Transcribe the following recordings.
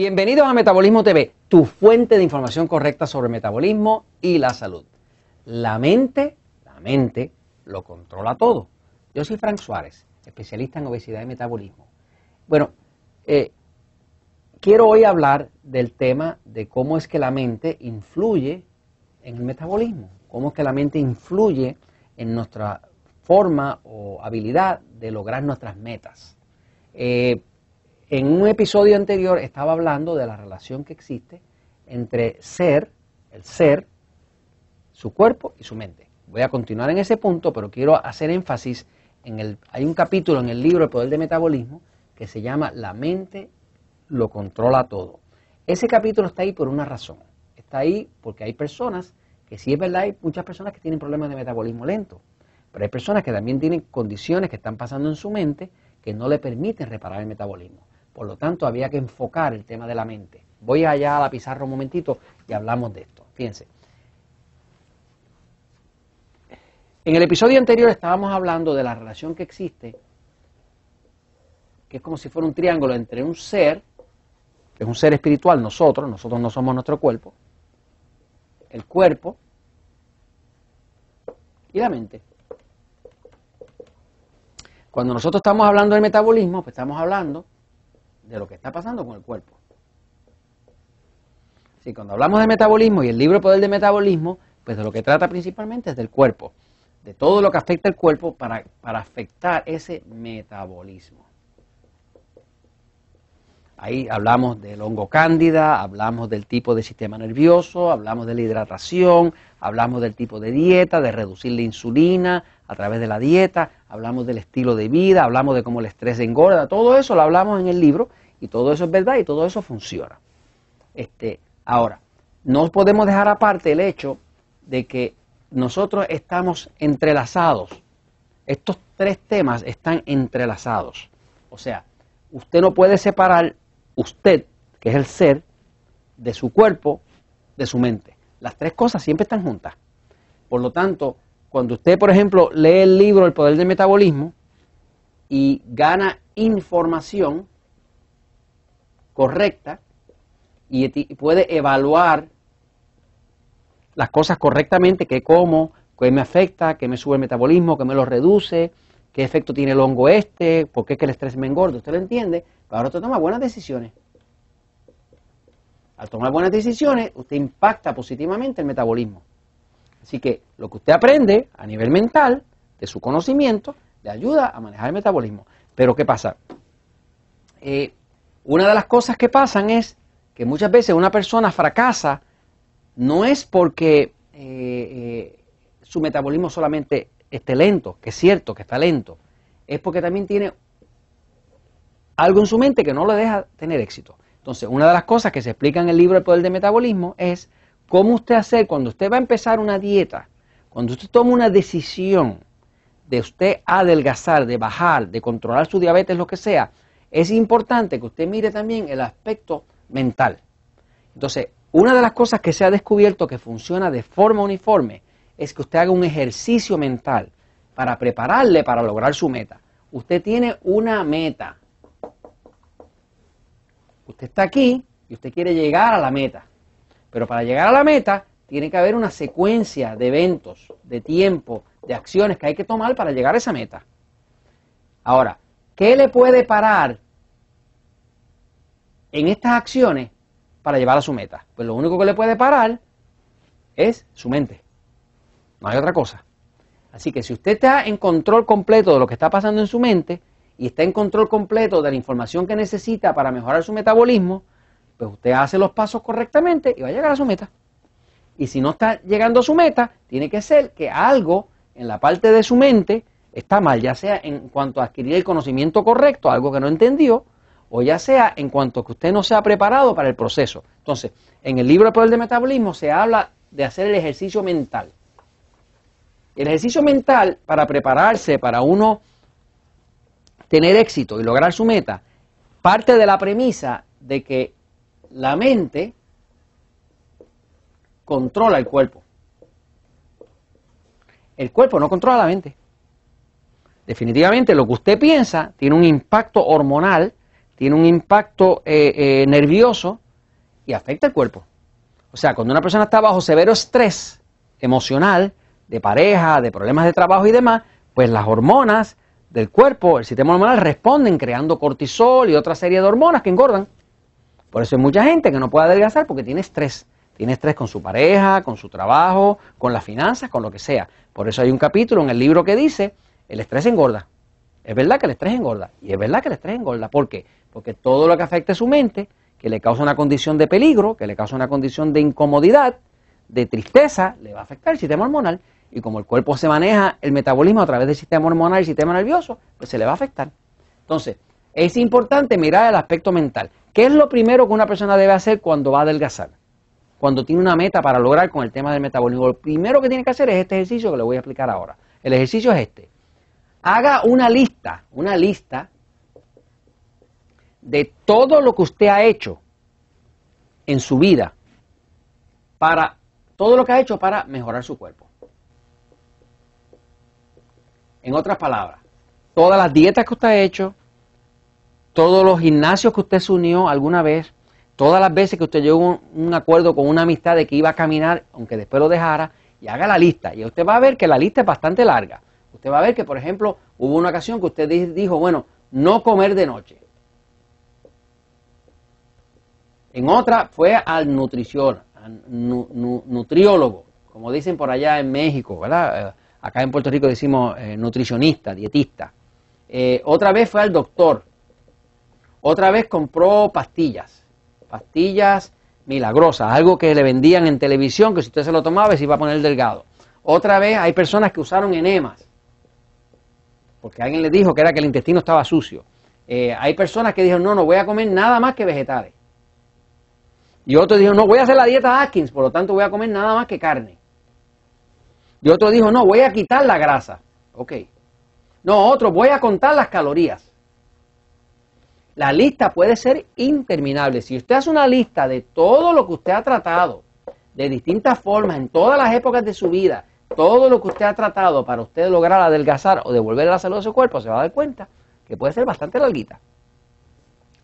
Bienvenidos a Metabolismo TV, tu fuente de información correcta sobre metabolismo y la salud. La mente, la mente lo controla todo. Yo soy Frank Suárez, especialista en obesidad y metabolismo. Bueno, eh, quiero hoy hablar del tema de cómo es que la mente influye en el metabolismo, cómo es que la mente influye en nuestra forma o habilidad de lograr nuestras metas. Eh, en un episodio anterior estaba hablando de la relación que existe entre ser, el ser, su cuerpo y su mente. Voy a continuar en ese punto, pero quiero hacer énfasis en el hay un capítulo en el libro El poder del metabolismo que se llama La mente lo controla todo. Ese capítulo está ahí por una razón. Está ahí porque hay personas que sí es verdad, hay muchas personas que tienen problemas de metabolismo lento, pero hay personas que también tienen condiciones que están pasando en su mente que no le permiten reparar el metabolismo. Por lo tanto, había que enfocar el tema de la mente. Voy allá a la pizarra un momentito y hablamos de esto. Fíjense. En el episodio anterior estábamos hablando de la relación que existe, que es como si fuera un triángulo entre un ser, que es un ser espiritual, nosotros, nosotros no somos nuestro cuerpo, el cuerpo y la mente. Cuando nosotros estamos hablando del metabolismo, pues estamos hablando de lo que está pasando con el cuerpo. Sí, cuando hablamos de metabolismo y el libro Poder de Metabolismo, pues de lo que trata principalmente es del cuerpo, de todo lo que afecta el cuerpo para, para afectar ese metabolismo. Ahí hablamos del hongo cándida, hablamos del tipo de sistema nervioso, hablamos de la hidratación, hablamos del tipo de dieta, de reducir la insulina a través de la dieta, hablamos del estilo de vida, hablamos de cómo el estrés engorda, todo eso lo hablamos en el libro y todo eso es verdad y todo eso funciona. Este, ahora, no podemos dejar aparte el hecho de que nosotros estamos entrelazados. Estos tres temas están entrelazados. O sea, usted no puede separar usted, que es el ser, de su cuerpo, de su mente. Las tres cosas siempre están juntas. Por lo tanto, cuando usted, por ejemplo, lee el libro El Poder del Metabolismo y gana información correcta y puede evaluar las cosas correctamente, qué como, qué me afecta, qué me sube el metabolismo, qué me lo reduce, qué efecto tiene el hongo este, por qué es que el estrés me engorda, usted lo entiende, ahora usted toma buenas decisiones. Al tomar buenas decisiones, usted impacta positivamente el metabolismo. Así que lo que usted aprende a nivel mental, de su conocimiento, le ayuda a manejar el metabolismo. Pero ¿qué pasa? Eh, una de las cosas que pasan es que muchas veces una persona fracasa no es porque eh, eh, su metabolismo solamente esté lento, que es cierto que está lento, es porque también tiene algo en su mente que no le deja tener éxito. Entonces, una de las cosas que se explica en el libro El Poder del Metabolismo es cómo usted hacer cuando usted va a empezar una dieta, cuando usted toma una decisión de usted adelgazar, de bajar, de controlar su diabetes, lo que sea, es importante que usted mire también el aspecto mental. Entonces, una de las cosas que se ha descubierto que funciona de forma uniforme es que usted haga un ejercicio mental para prepararle para lograr su meta. Usted tiene una meta, Usted está aquí y usted quiere llegar a la meta. Pero para llegar a la meta tiene que haber una secuencia de eventos, de tiempo, de acciones que hay que tomar para llegar a esa meta. Ahora, ¿qué le puede parar en estas acciones para llevar a su meta? Pues lo único que le puede parar es su mente. No hay otra cosa. Así que si usted está en control completo de lo que está pasando en su mente, y está en control completo de la información que necesita para mejorar su metabolismo, pues usted hace los pasos correctamente y va a llegar a su meta. Y si no está llegando a su meta, tiene que ser que algo en la parte de su mente está mal, ya sea en cuanto a adquirir el conocimiento correcto, algo que no entendió, o ya sea en cuanto a que usted no se ha preparado para el proceso. Entonces, en el libro El Poder Metabolismo se habla de hacer el ejercicio mental. El ejercicio mental para prepararse para uno tener éxito y lograr su meta, parte de la premisa de que la mente controla el cuerpo. El cuerpo no controla la mente. Definitivamente lo que usted piensa tiene un impacto hormonal, tiene un impacto eh, eh, nervioso y afecta el cuerpo. O sea, cuando una persona está bajo severo estrés emocional, de pareja, de problemas de trabajo y demás, pues las hormonas del cuerpo, el sistema hormonal responden creando cortisol y otra serie de hormonas que engordan. Por eso hay mucha gente que no puede adelgazar porque tiene estrés. Tiene estrés con su pareja, con su trabajo, con las finanzas, con lo que sea. Por eso hay un capítulo en el libro que dice, el estrés engorda. Es verdad que el estrés engorda. Y es verdad que el estrés engorda. ¿Por qué? Porque todo lo que afecte su mente, que le causa una condición de peligro, que le causa una condición de incomodidad, de tristeza, le va a afectar el sistema hormonal. Y como el cuerpo se maneja el metabolismo a través del sistema hormonal y el sistema nervioso, pues se le va a afectar. Entonces, es importante mirar el aspecto mental. ¿Qué es lo primero que una persona debe hacer cuando va a adelgazar? Cuando tiene una meta para lograr con el tema del metabolismo. Lo primero que tiene que hacer es este ejercicio que le voy a explicar ahora. El ejercicio es este. Haga una lista, una lista de todo lo que usted ha hecho en su vida para todo lo que ha hecho para mejorar su cuerpo. En otras palabras, todas las dietas que usted ha hecho, todos los gimnasios que usted se unió alguna vez, todas las veces que usted llegó a un, acuerdo con una amistad de que iba a caminar, aunque después lo dejara, y haga la lista. Y usted va a ver que la lista es bastante larga. Usted va a ver que, por ejemplo, hubo una ocasión que usted dijo, bueno, no comer de noche. En otra fue al nutrición, al nutriólogo, como dicen por allá en México, ¿verdad? Eh, acá en Puerto Rico decimos eh, nutricionista, dietista. Eh, otra vez fue al doctor. Otra vez compró pastillas, pastillas milagrosas, algo que le vendían en televisión, que si usted se lo tomaba se iba a poner delgado. Otra vez hay personas que usaron enemas, porque alguien les dijo que era que el intestino estaba sucio. Eh, hay personas que dijeron, no, no voy a comer nada más que vegetales. Y otros dijeron, no, voy a hacer la dieta Atkins, por lo tanto voy a comer nada más que carne. Y otro dijo, no, voy a quitar la grasa. Ok. No, otro, voy a contar las calorías. La lista puede ser interminable. Si usted hace una lista de todo lo que usted ha tratado, de distintas formas, en todas las épocas de su vida, todo lo que usted ha tratado para usted lograr adelgazar o devolver la salud de su cuerpo, se va a dar cuenta que puede ser bastante larguita.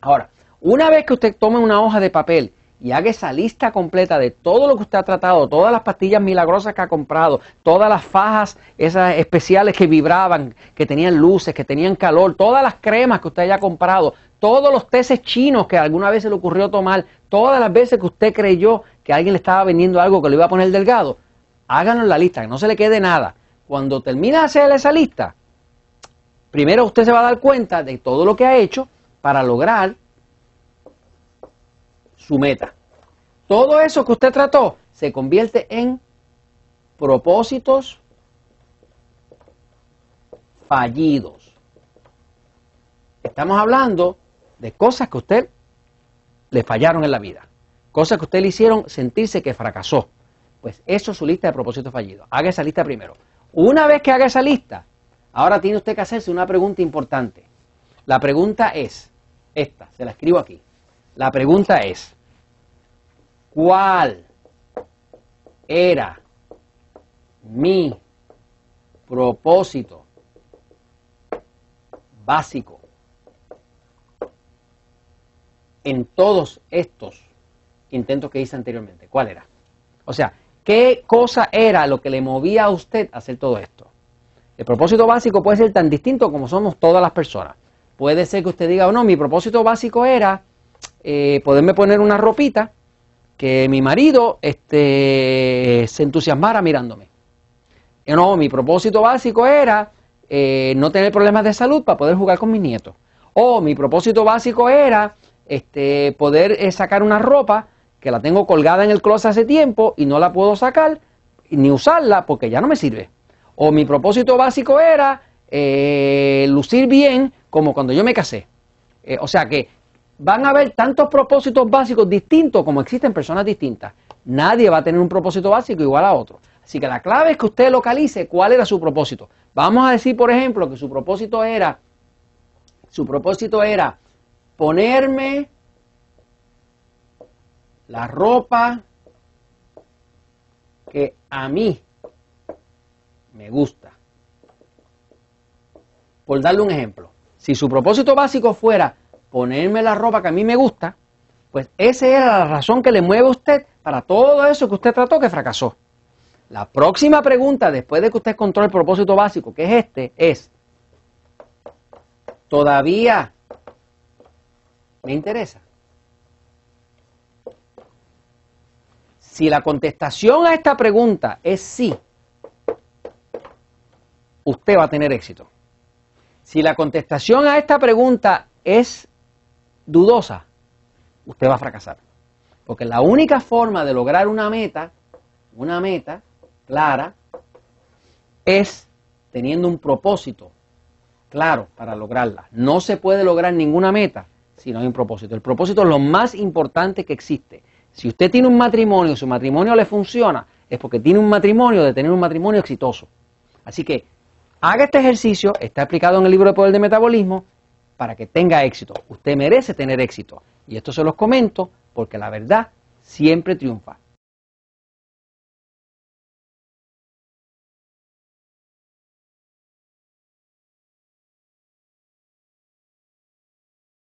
Ahora, una vez que usted tome una hoja de papel y haga esa lista completa de todo lo que usted ha tratado, todas las pastillas milagrosas que ha comprado, todas las fajas esas especiales que vibraban, que tenían luces, que tenían calor, todas las cremas que usted haya comprado, todos los teces chinos que alguna vez se le ocurrió tomar, todas las veces que usted creyó que alguien le estaba vendiendo algo que le iba a poner delgado, háganlo en la lista, que no se le quede nada. Cuando termine de hacer esa lista, primero usted se va a dar cuenta de todo lo que ha hecho para lograr su meta. Todo eso que usted trató se convierte en propósitos fallidos. Estamos hablando de cosas que a usted le fallaron en la vida, cosas que a usted le hicieron sentirse que fracasó. Pues eso es su lista de propósitos fallidos. Haga esa lista primero. Una vez que haga esa lista, ahora tiene usted que hacerse una pregunta importante. La pregunta es, esta, se la escribo aquí. La pregunta es, ¿cuál era mi propósito básico en todos estos intentos que hice anteriormente? ¿Cuál era? O sea, ¿qué cosa era lo que le movía a usted a hacer todo esto? El propósito básico puede ser tan distinto como somos todas las personas. Puede ser que usted diga, oh, no, mi propósito básico era eh, poderme poner una ropita que mi marido este, se entusiasmara mirándome. No, mi propósito básico era eh, no tener problemas de salud para poder jugar con mis nietos. O mi propósito básico era este, poder eh, sacar una ropa que la tengo colgada en el closet hace tiempo y no la puedo sacar ni usarla porque ya no me sirve. O mi propósito básico era eh, lucir bien como cuando yo me casé. Eh, o sea que van a haber tantos propósitos básicos distintos como existen personas distintas. Nadie va a tener un propósito básico igual a otro. Así que la clave es que usted localice cuál era su propósito. Vamos a decir, por ejemplo, que su propósito era, su propósito era ponerme la ropa que a mí me gusta. Por darle un ejemplo, si su propósito básico fuera ponerme la ropa que a mí me gusta, pues esa era la razón que le mueve a usted para todo eso que usted trató que fracasó. La próxima pregunta, después de que usted encontró el propósito básico, que es este, es, ¿todavía me interesa? Si la contestación a esta pregunta es sí, usted va a tener éxito. Si la contestación a esta pregunta es dudosa, usted va a fracasar. Porque la única forma de lograr una meta, una meta clara, es teniendo un propósito claro para lograrla. No se puede lograr ninguna meta si no hay un propósito. El propósito es lo más importante que existe. Si usted tiene un matrimonio y su matrimonio le funciona, es porque tiene un matrimonio de tener un matrimonio exitoso. Así que haga este ejercicio, está explicado en el libro de Poder de Metabolismo, para que tenga éxito. Usted merece tener éxito. Y esto se los comento porque la verdad siempre triunfa.